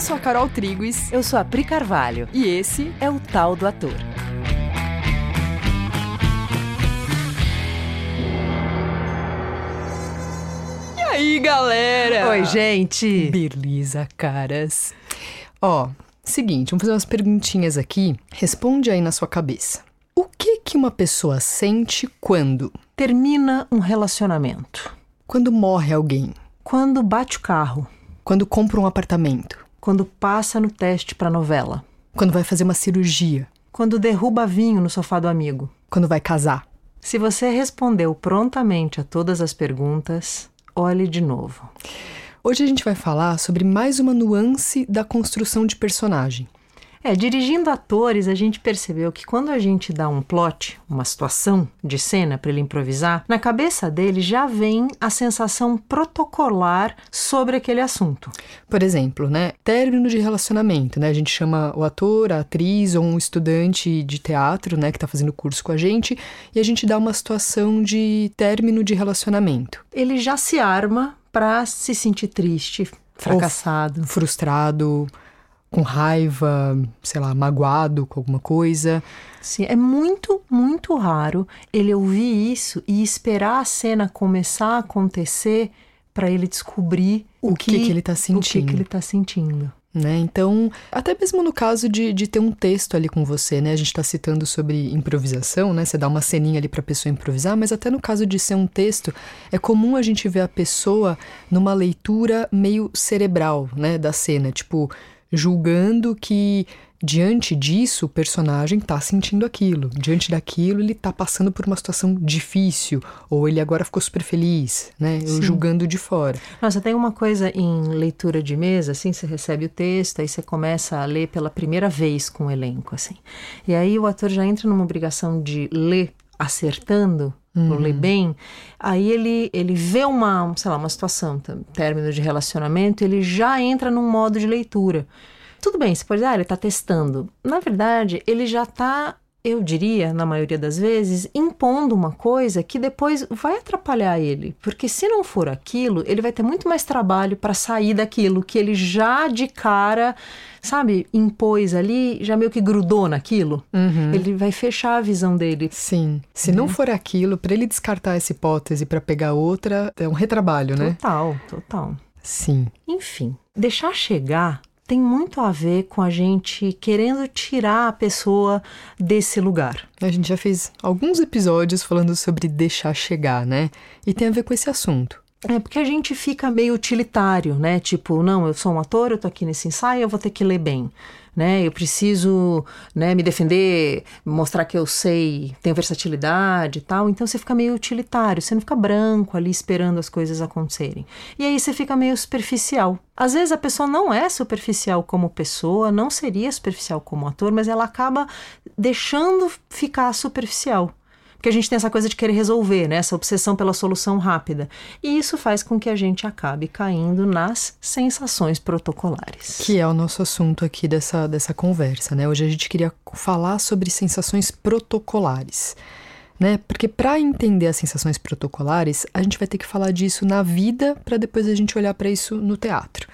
Eu sou a Carol Triguis. Eu sou a Pri Carvalho. E esse é o Tal do Ator. E aí, galera? Oi, gente. Beleza, caras. Ó, seguinte, vamos fazer umas perguntinhas aqui. Responde aí na sua cabeça. O que que uma pessoa sente quando termina um relacionamento? Quando morre alguém? Quando bate o carro? Quando compra um apartamento? Quando passa no teste para novela? Quando vai fazer uma cirurgia? Quando derruba vinho no sofá do amigo? Quando vai casar? Se você respondeu prontamente a todas as perguntas, olhe de novo. Hoje a gente vai falar sobre mais uma nuance da construção de personagem. É, dirigindo atores, a gente percebeu que quando a gente dá um plot, uma situação de cena para ele improvisar, na cabeça dele já vem a sensação protocolar sobre aquele assunto. Por exemplo, né, término de relacionamento, né? A gente chama o ator, a atriz ou um estudante de teatro, né, que está fazendo curso com a gente, e a gente dá uma situação de término de relacionamento. Ele já se arma para se sentir triste, fracassado, ou frustrado, com raiva, sei lá, magoado com alguma coisa. Sim, é muito, muito raro ele ouvir isso e esperar a cena começar a acontecer para ele descobrir o, o que, que, que, ele está sentindo. O que, que ele está sentindo. Né? Então, até mesmo no caso de, de ter um texto ali com você, né? A gente está citando sobre improvisação, né? Você dá uma ceninha ali para a pessoa improvisar, mas até no caso de ser um texto, é comum a gente ver a pessoa numa leitura meio cerebral, né? Da cena, tipo, julgando que diante disso o personagem está sentindo aquilo, diante daquilo ele está passando por uma situação difícil ou ele agora ficou super feliz, né? Eu julgando de fora. Nossa, tem uma coisa em leitura de mesa, assim, você recebe o texto, aí você começa a ler pela primeira vez com o elenco, assim. E aí o ator já entra numa obrigação de ler acertando uhum. ler bem, aí ele, ele vê uma, sei lá, uma situação, término de relacionamento, ele já entra num modo de leitura. Tudo bem, você pode dizer, ah, ele está testando. Na verdade, ele já está eu diria, na maioria das vezes, impondo uma coisa que depois vai atrapalhar ele. Porque se não for aquilo, ele vai ter muito mais trabalho para sair daquilo que ele já de cara, sabe, impôs ali, já meio que grudou naquilo. Uhum. Ele vai fechar a visão dele. Sim. Se não uhum. for aquilo, para ele descartar essa hipótese para pegar outra, é um retrabalho, né? Total, total. Sim. Enfim, deixar chegar tem muito a ver com a gente querendo tirar a pessoa desse lugar. A gente já fez alguns episódios falando sobre deixar chegar, né? E tem a ver com esse assunto. É porque a gente fica meio utilitário, né? Tipo, não, eu sou um ator, eu tô aqui nesse ensaio, eu vou ter que ler bem né? Eu preciso, né, me defender, mostrar que eu sei, tenho versatilidade e tal. Então você fica meio utilitário, você não fica branco ali esperando as coisas acontecerem. E aí você fica meio superficial. Às vezes a pessoa não é superficial como pessoa, não seria superficial como ator, mas ela acaba deixando ficar superficial. Porque a gente tem essa coisa de querer resolver, né? essa obsessão pela solução rápida. E isso faz com que a gente acabe caindo nas sensações protocolares. Que é o nosso assunto aqui dessa, dessa conversa. Né? Hoje a gente queria falar sobre sensações protocolares. Né? Porque para entender as sensações protocolares, a gente vai ter que falar disso na vida para depois a gente olhar para isso no teatro.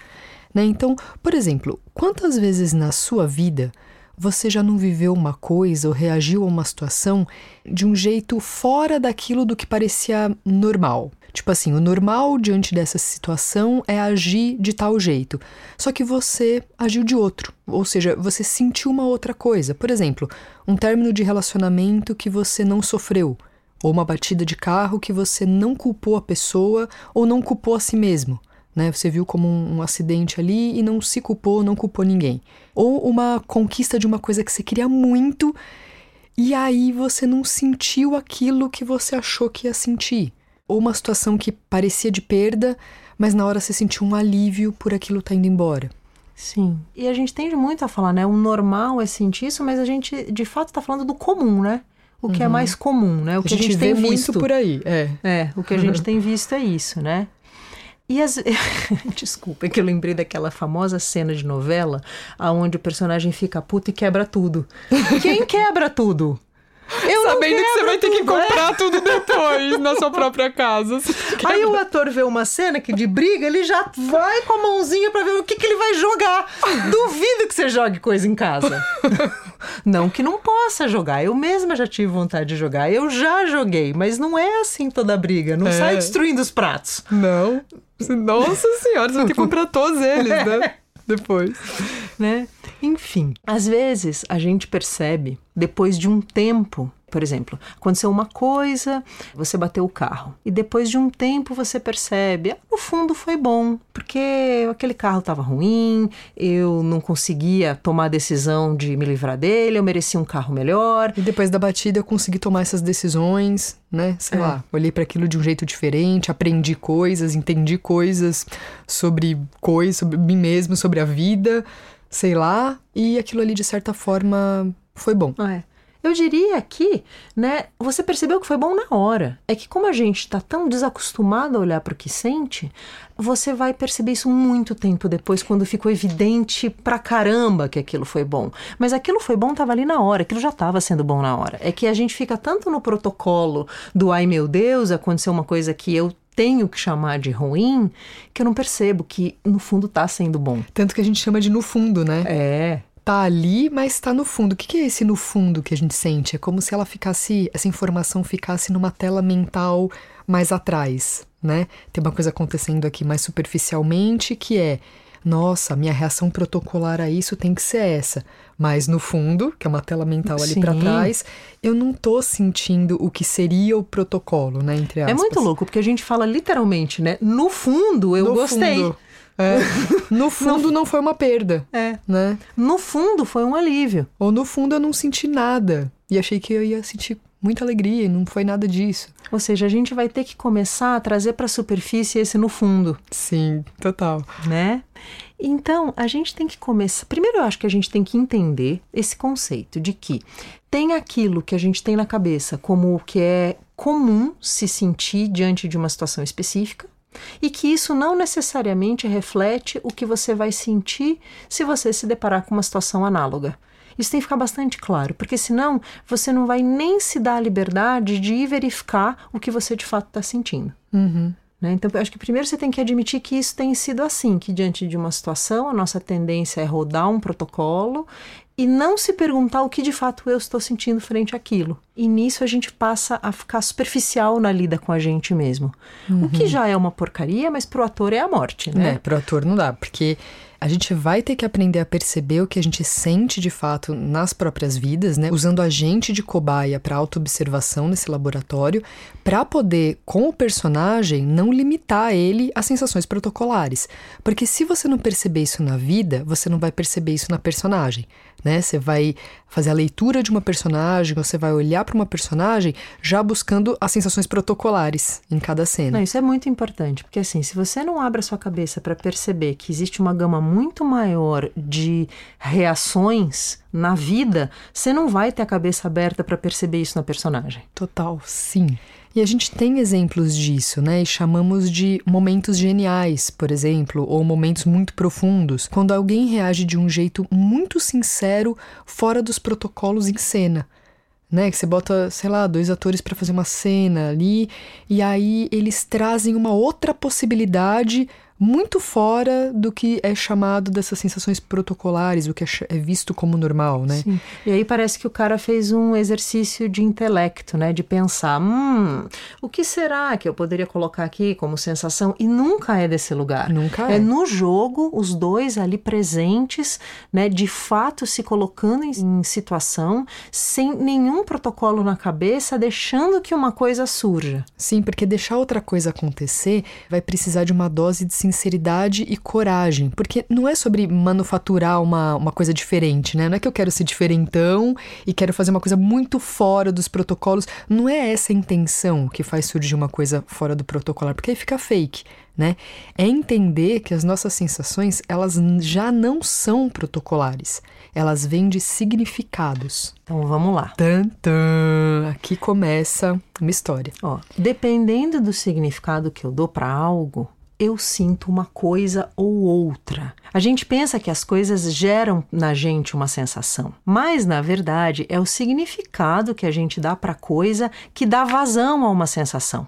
Né? Então, por exemplo, quantas vezes na sua vida você já não viveu uma coisa ou reagiu a uma situação de um jeito fora daquilo do que parecia normal? Tipo assim, o normal diante dessa situação é agir de tal jeito. Só que você agiu de outro. Ou seja, você sentiu uma outra coisa. Por exemplo, um término de relacionamento que você não sofreu. Ou uma batida de carro que você não culpou a pessoa ou não culpou a si mesmo né? Você viu como um, um, acidente ali e não se culpou, não culpou ninguém. Ou uma conquista de uma coisa que você queria muito e aí você não sentiu aquilo que você achou que ia sentir. Ou uma situação que parecia de perda, mas na hora você sentiu um alívio por aquilo tá indo embora. Sim. E a gente tende muito a falar, né? O normal é sentir isso, mas a gente de fato está falando do comum, né? O que é uhum. é mais comum, né? O que a gente, a gente tem visto muito por aí, é. É, o que a gente tem visto é isso, né? E as... Desculpa, é que eu lembrei daquela famosa cena de novela onde o personagem fica puto e quebra tudo. Quem quebra tudo? Eu Sabendo que você vai ter que tudo, é. comprar tudo depois na sua própria casa. Aí o ator vê uma cena que de briga, ele já vai com a mãozinha pra ver o que, que ele vai jogar. Duvido que você jogue coisa em casa. Não que não possa jogar. Eu mesma já tive vontade de jogar. Eu já joguei, mas não é assim toda briga. Não É. sai destruindo os pratos. Não. Nossa senhora, você vai ter que comprar todos eles, né? Depois. né? Enfim, às vezes a gente percebe depois de um tempo, por exemplo, aconteceu uma coisa, você bateu o carro e depois de um tempo você percebe, ah, no fundo foi bom, porque aquele carro estava ruim, eu não conseguia tomar a decisão de me livrar dele, eu merecia um carro melhor. E depois da batida eu consegui tomar essas decisões, né? Sei É. lá, olhei para aquilo de um jeito diferente, aprendi coisas, entendi coisas sobre coisas, sobre mim mesmo, sobre a vida, sei lá, e aquilo ali de certa forma foi bom. É. Eu diria que, né, você percebeu que foi bom na hora. É que como a gente está tão desacostumado a olhar para o que sente, você vai perceber isso muito tempo depois, quando ficou evidente pra caramba que aquilo foi bom. Mas aquilo foi bom, estava ali na hora, aquilo já estava sendo bom na hora. É que a gente fica tanto no protocolo do ai meu Deus, aconteceu uma coisa que eu tenho que chamar de ruim, que eu não percebo que no fundo tá sendo bom. Tanto que a gente chama de no fundo, né? É. Tá ali, mas tá no fundo. O que que é esse no fundo que a gente sente? É como se ela ficasse, essa informação ficasse numa tela mental mais atrás, né? Tem uma coisa acontecendo aqui mais superficialmente que é, nossa, minha reação protocolar a isso tem que ser essa. Mas no fundo, que é uma tela mental ali Sim. trás, eu não tô sentindo o que seria o protocolo, né? Entre É aspas. muito louco, porque a gente fala literalmente, né? No fundo, eu No gostei. fundo. É. No fundo não foi uma perda, É. né? No fundo, foi um alívio. Ou no fundo eu não senti nada. E achei que eu ia sentir muita alegria e não foi nada disso. Ou seja, a gente vai ter que começar a trazer para a superfície esse no fundo, Sim, total. né? Então, a gente tem que começar. Primeiro, eu acho que a gente tem que entender esse conceito de que tem aquilo que a gente tem na cabeça como o que é comum se sentir diante de uma situação específica. E que isso não necessariamente reflete o que você vai sentir se você se deparar com uma situação análoga. Isso tem que ficar bastante claro, porque senão você não vai nem se dar a liberdade de ir verificar o que você de fato está sentindo. Uhum. Né? Então, eu acho que primeiro você tem que admitir que isso tem sido assim, que diante de uma situação, a nossa tendência é rodar um protocolo e não se perguntar o que de fato eu estou sentindo frente àquilo. E nisso a gente passa a ficar superficial na lida com a gente mesmo. O que já é uma porcaria, mas pro ator é a morte, né? É, pro ator não dá, porque a gente vai ter que aprender a perceber o que a gente sente de fato nas próprias vidas, né? Usando a gente de cobaia para autoobservação nesse laboratório, para poder, com o personagem, não limitar ele a sensações protocolares. Porque se você não perceber isso na vida, você não vai perceber isso na personagem, né? Você vai fazer a leitura de uma personagem, você vai olhar para uma personagem já buscando as sensações protocolares em cada cena. Não, isso é muito importante, porque assim, se você não abre a sua cabeça para perceber que existe uma gama muito maior de reações na vida, você não vai ter a cabeça aberta para perceber isso na personagem. Total, sim. E a gente tem exemplos disso, né? E chamamos de momentos geniais, por exemplo, ou momentos muito profundos, quando alguém reage de um jeito muito sincero, fora dos protocolos em cena. Né, que você bota, sei lá, dois atores para fazer uma cena ali, e aí eles trazem uma outra possibilidade muito fora do que é chamado dessas sensações protocolares, o que é é visto como normal, né? Sim. E aí parece que o cara fez um exercício de intelecto, né? De pensar, hum, o que será que eu poderia colocar aqui como sensação? E nunca é desse lugar. Nunca É é. no jogo, os dois ali presentes, né? De fato se colocando em, em situação, sem nenhum protocolo na cabeça, deixando que uma coisa surja. Sim, porque deixar outra coisa acontecer vai precisar de uma dose de sinceridade e coragem. Porque não é sobre manufaturar uma, uma coisa diferente, né? Não é que eu quero ser diferentão e quero fazer uma coisa muito fora dos protocolos. Não é essa a intenção que faz surgir uma coisa fora do protocolar, porque aí fica fake. Né? É entender que as nossas sensações elas já não são protocolares, elas vêm de significados. Então vamos lá. Tan, tan. Aqui começa uma história. Ó, dependendo do significado que eu dou para algo, eu sinto uma coisa ou outra. A gente pensa que as coisas geram na gente uma sensação, mas na verdade é o significado que a gente dá para coisa que dá vazão a uma sensação.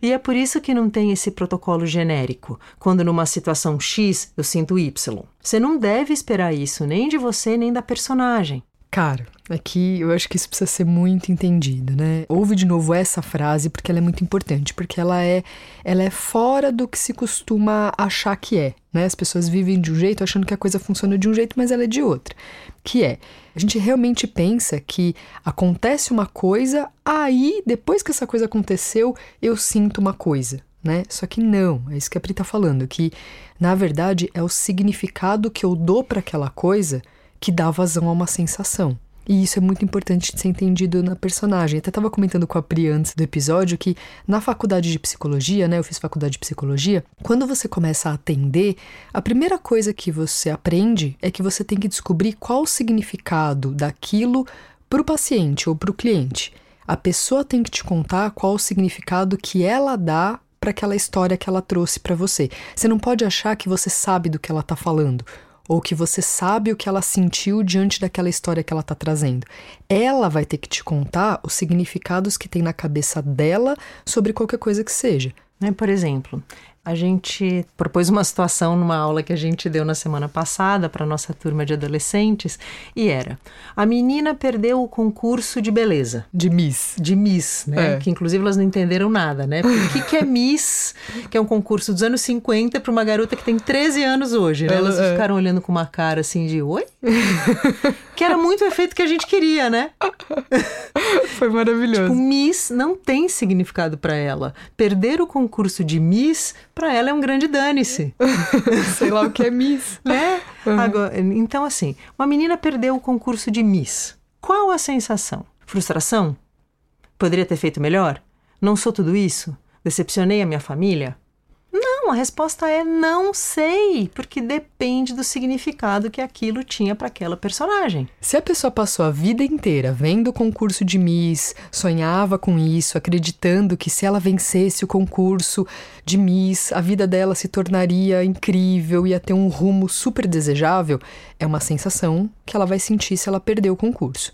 E é por isso que não tem esse protocolo genérico. Quando numa situação X eu sinto Y. Você não deve esperar isso nem de você nem da personagem. Cara, aqui eu acho que isso precisa ser muito entendido, né? Ouve de novo essa frase porque ela é muito importante, porque ela é, ela é fora do que se costuma achar que é, né? As pessoas vivem de um jeito achando que a coisa funciona de um jeito, mas ela é de outro. Que é, a gente realmente pensa que acontece uma coisa, aí depois que essa coisa aconteceu, eu sinto uma coisa. Né? Só que não, é isso que a Pri tá falando, que na verdade é o significado que eu dou para aquela coisa que dá vazão a uma sensação. E isso é muito importante de ser entendido na personagem. Até estava comentando com a Pri antes do episódio que na faculdade de psicologia, né? Eu fiz faculdade de psicologia. Quando você começa a atender, a primeira coisa que você aprende é que você tem que descobrir qual o significado daquilo para o paciente ou para o cliente. A pessoa tem que te contar qual o significado que ela dá para aquela história que ela trouxe para você. Você não pode achar que você sabe do que ela está falando ou que você sabe o que ela sentiu diante daquela história que ela está trazendo. Ela vai ter que te contar os significados que tem na cabeça dela sobre qualquer coisa que seja. Né, por exemplo, a gente propôs uma situação numa aula que a gente deu na semana passada para nossa turma de adolescentes e era: a menina perdeu o concurso de beleza. De Miss. De Miss, né? É. Que inclusive elas não entenderam nada, né? O que, que é Miss, que é um concurso dos anos 50 para uma garota que tem 13 anos hoje, né? Elas é. ficaram olhando com uma cara assim de: oi? que era muito o efeito que a gente queria, né? Foi maravilhoso. Tipo, Miss não tem significado para ela. Perder o concurso de Miss para ela é um grande dane-se. Sei lá o que é Miss. Né? Uhum. Agora, então, assim, uma menina perdeu o concurso de Miss. Qual a sensação? Frustração? Poderia ter feito melhor? Não sou tudo isso? Decepcionei a minha família? Não, a resposta é não sei, porque depende do significado que aquilo tinha para aquela personagem. Se a pessoa passou a vida inteira vendo o concurso de Miss, sonhava com isso, acreditando que se ela vencesse o concurso de Miss, a vida dela se tornaria incrível, ia ter um rumo super desejável, é uma sensação que ela vai sentir se ela perder o concurso.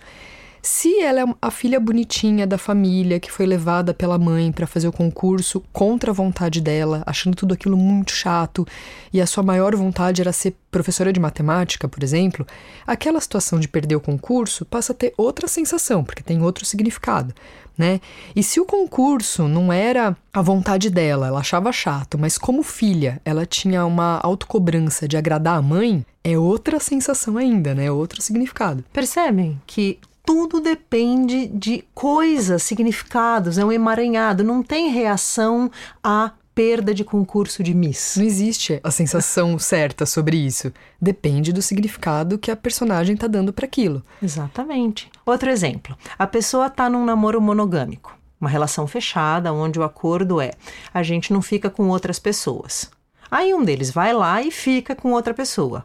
Se ela é a filha bonitinha da família que foi levada pela mãe para fazer o concurso contra a vontade dela, achando tudo aquilo muito chato, e a sua maior vontade era ser professora de matemática, por exemplo, aquela situação de perder o concurso passa a ter outra sensação, porque tem outro significado. Né? E se o concurso não era a vontade dela, ela achava chato, mas como filha ela tinha uma autocobrança de agradar a mãe, é outra sensação ainda, né? Outro significado. Percebem que tudo depende de coisas, significados, é um emaranhado, não tem reação à perda de concurso de Miss. Não existe a sensação certa sobre isso. Depende do significado que a personagem está dando para aquilo. Exatamente. Outro exemplo: a pessoa está num namoro monogâmico, uma relação fechada, onde o acordo é a gente não fica com outras pessoas. Aí um deles vai lá e fica com outra pessoa.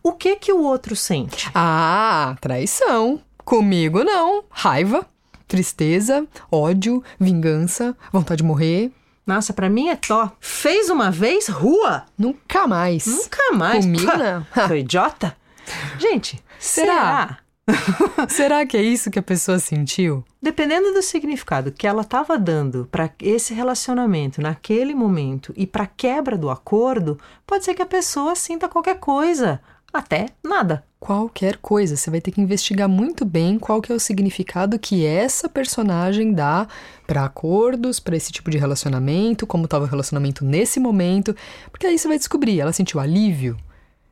O que que o outro sente? Ah, traição. Comigo não. Raiva, tristeza, ódio, vingança, vontade de morrer. Nossa, para mim é tó. Fez uma vez, rua. Nunca mais. Nunca mais. Comigo não. Foi idiota? Gente, será? Será? será que é isso que a pessoa sentiu? Dependendo do significado que ela estava dando para esse relacionamento naquele momento e para quebra do acordo, pode ser que a pessoa sinta qualquer coisa até nada. Qualquer coisa. Você vai ter que investigar muito bem qual que é o significado que essa personagem dá para acordos, para esse tipo de relacionamento, como estava o relacionamento nesse momento, porque aí você vai descobrir, ela sentiu alívio,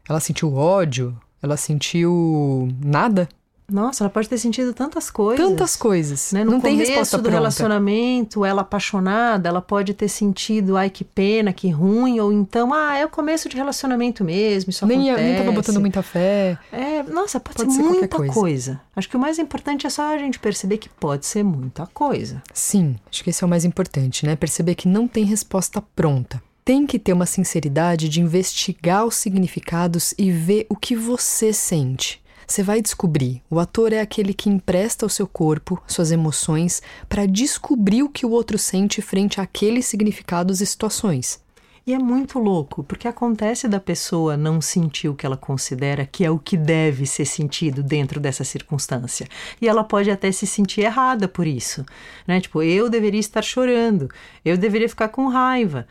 ela sentiu ódio, ela sentiu nada. Nossa, ela pode ter sentido tantas coisas. Tantas coisas. Né? No não tem resposta do pronta. relacionamento, ela apaixonada, ela pode ter sentido, ai que pena, que ruim, ou então, ah, é o começo de relacionamento mesmo, isso nem, acontece. Nem tava botando muita fé. É, nossa, pode, pode ser, ser, muita coisa. coisa. Acho que o mais importante é só a gente perceber que pode ser muita coisa. Sim, acho que esse é o mais importante, né? Perceber que não tem resposta pronta tem que ter uma sinceridade de investigar os significados e ver o que você sente. Você vai descobrir. O ator é aquele que empresta o seu corpo, suas emoções, para descobrir o que o outro sente frente àqueles significados e situações. E é muito louco, porque acontece da pessoa não sentir o que ela considera que é o que deve ser sentido dentro dessa circunstância. E ela pode até se sentir errada por isso. Né? Tipo, eu deveria estar chorando, eu deveria ficar com raiva,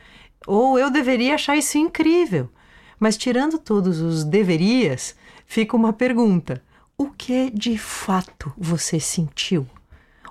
ou eu deveria achar isso incrível. Mas tirando todos os deverias, fica uma pergunta: o que de fato você sentiu?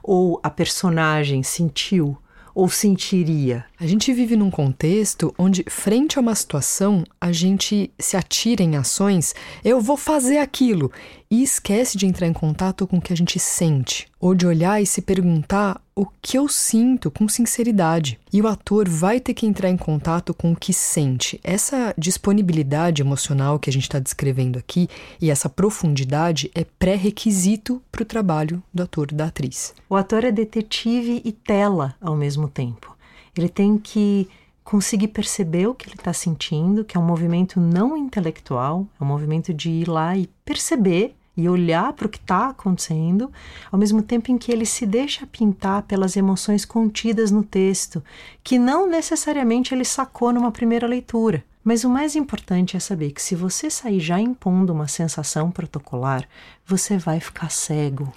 Ou a personagem sentiu? ou sentiria? A gente vive num contexto onde, frente a uma situação, a gente se atira em ações, eu vou fazer aquilo, e esquece de entrar em contato com o que a gente sente, ou de olhar e se perguntar o que eu sinto com sinceridade. E o ator vai ter que entrar em contato com o que sente. Essa disponibilidade emocional que a gente está descrevendo aqui e essa profundidade é pré-requisito para o trabalho do ator da atriz. O ator é detetive e tela ao mesmo tempo. Ele tem que conseguir perceber o que ele está sentindo, que é um movimento não intelectual, é um movimento de ir lá e perceber e olhar para o que está acontecendo, ao mesmo tempo em que ele se deixa pintar pelas emoções contidas no texto, que não necessariamente ele sacou numa primeira leitura. Mas o mais importante é saber que se você sair já impondo uma sensação protocolar, você vai ficar cego.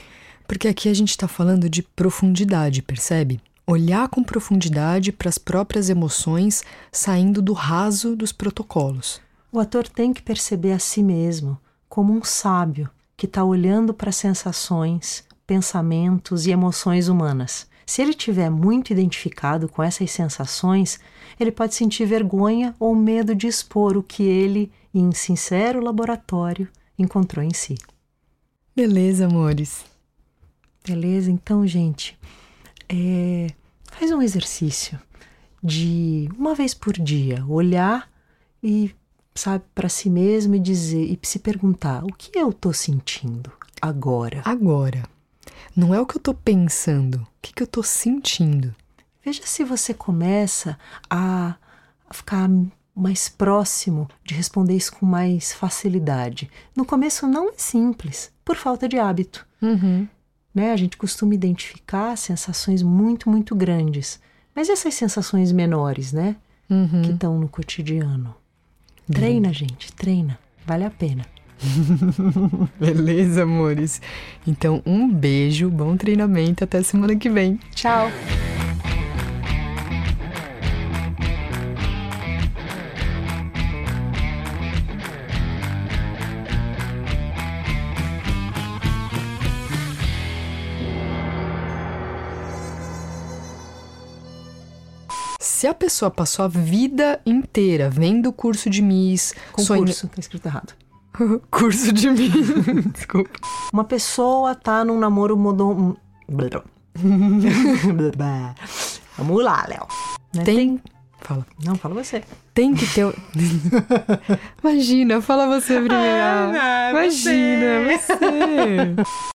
Porque aqui a gente está falando de profundidade, percebe? olhar com profundidade para as próprias emoções, saindo do raso dos protocolos. O ator tem que perceber a si mesmo como um sábio que está olhando para sensações, pensamentos e emoções humanas. Se ele estiver muito identificado com essas sensações, ele pode sentir vergonha ou medo de expor o que ele, em sincero laboratório, encontrou em si. Beleza, amores. Beleza, então, gente, é, faz um exercício de uma vez por dia olhar e sabe para si mesmo e dizer e se perguntar o que eu estou sentindo agora. Agora. Não é o que eu estou pensando, o que, que eu estou sentindo. Veja se você começa a ficar mais próximo de responder isso com mais facilidade. No começo não é simples, por falta de hábito. Uhum. Né? A gente costuma identificar sensações muito, muito grandes. Mas essas sensações menores, né? Uhum. Que estão no cotidiano. Treina, gente, treina. Vale a pena. Beleza, amores? Então, um beijo, bom treinamento. Até semana que vem. Tchau. Se a pessoa passou a vida inteira vendo o curso de Miss... Concurso, sonha... tá escrito errado. curso de Miss, desculpa. Uma pessoa tá num namoro modo... Vamos lá, Léo. Né? Tem... Tem... Fala. Não, fala você. Tem que ter. Imagina, fala você primeiro. Ah, Imagina, você. você.